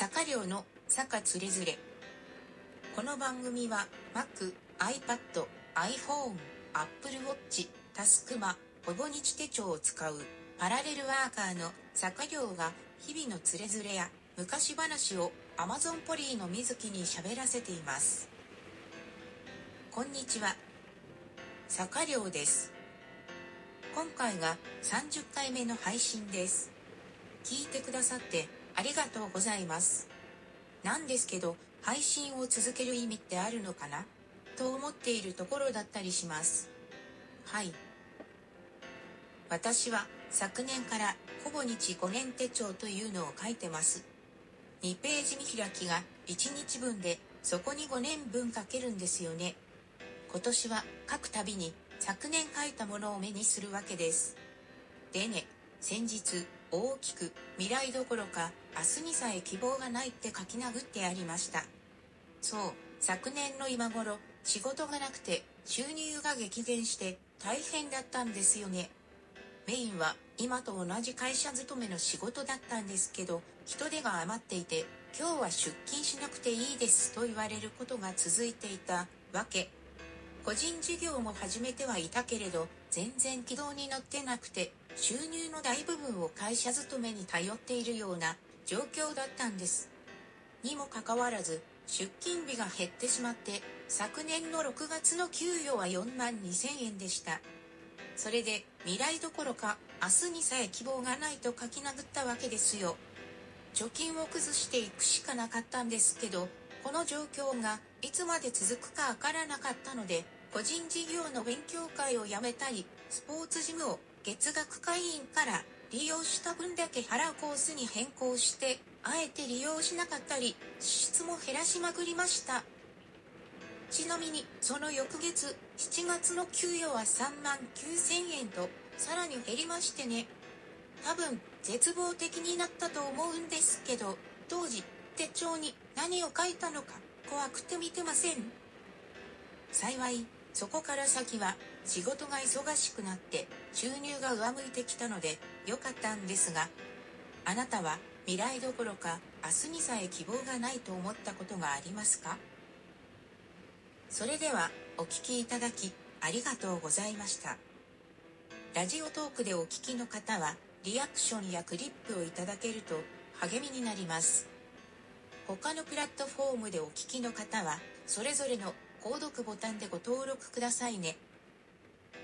坂寮の坂つれづれ。この番組は Mac、iPad、iPhone、Apple Watch、タスクマ、ほぼ日手帳を使うパラレルワーカーの坂寮が日々のつれづれや昔話を Amazon ポリーの水木に喋らせています。こんにちは。坂寮です。今回が30回目の配信です。聞いてくださってありがとうございます。なんですけど配信を続ける意味ってあるのかな？と思っているところだったりします。はい。私は昨年からほぼ日5年手帳というのを書いてます。2ページ見開きが1日分でそこに5年分書けるんですよね。今年は書くたびに昨年書いたものを目にするわけです。でね先日大きく未来どころか明日にさえ希望がないって書き殴ってありました。そう昨年の今頃仕事がなくて収入が激減して大変だったんですよね。メインは今と同じ会社勤めの仕事だったんですけど人手が余っていて今日は出勤しなくていいですと言われることが続いていたわけ。個人事業も始めてはいたけれど全然軌道に乗ってなくて収入の大部分を会社勤めに頼っているような状況だったんです。にもかかわらず出勤日が減ってしまって昨年の6月の給与は4万2000円でした。それで未来どころか明日にさえ希望がないと書き殴ったわけですよ。貯金を崩していくしかなかったんですけどこの状況がいつまで続くかわからなかったので個人事業の勉強会をやめたりスポーツジムを月額会員から利用した分だけ払うコースに変更してあえて利用しなかったり支出も減らしまくりました。ちなみにその翌月7月の給与は3万9000円とさらに減りましてね。多分絶望的になったと思うんですけど当時手帳に何を書いたのか怖くて見てません。幸いそこから先は仕事が忙しくなって収入が上向いてきたので良かったんですがあなたは未来どころか明日にさえ希望がないと思ったことがありますか？それではお聞きいただきありがとうございました。ラジオトークでお聞きの方はリアクションやクリップをいただけると励みになります。他のプラットフォームでお聞きの方はそれぞれの購読ボタンでご登録くださいね。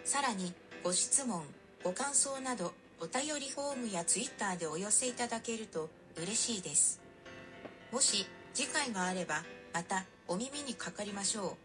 さらにご質問ご感想などお便りフォームやツイッターでお寄せいただけると嬉しいです。もし次回があればまたお耳にかかりましょう。